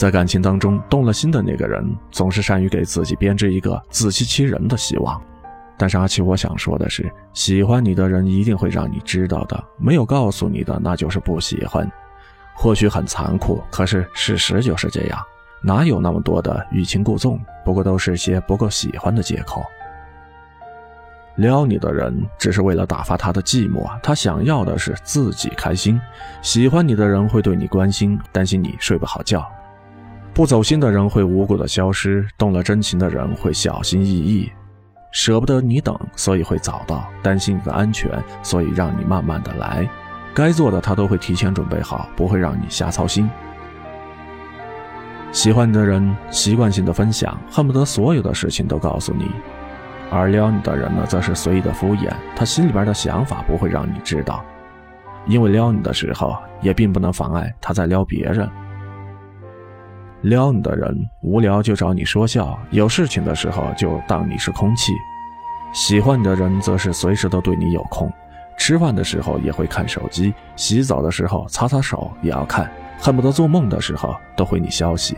在感情当中动了心的那个人，总是善于给自己编织一个自欺欺人的希望。但是阿奇，我想说的是，喜欢你的人一定会让你知道的，没有告诉你的那就是不喜欢。或许很残酷，可是事实就是这样。哪有那么多的欲擒故纵？不过都是些不够喜欢的借口。撩你的人只是为了打发他的寂寞，他想要的是自己开心。喜欢你的人会对你关心，担心你睡不好觉；不走心的人会无故的消失，动了真情的人会小心翼翼，舍不得你等，所以会早到；担心你的安全，所以让你慢慢的来。该做的他都会提前准备好，不会让你瞎操心。喜欢你的人习惯性的分享，恨不得所有的事情都告诉你。而撩你的人呢，则是随意的敷衍，他心里边的想法不会让你知道，因为撩你的时候，也并不能妨碍他在撩别人。撩你的人无聊就找你说笑，有事情的时候就当你是空气；喜欢你的人则是随时都对你有空，吃饭的时候也会看手机，洗澡的时候擦擦手也要看，恨不得做梦的时候都回你消息。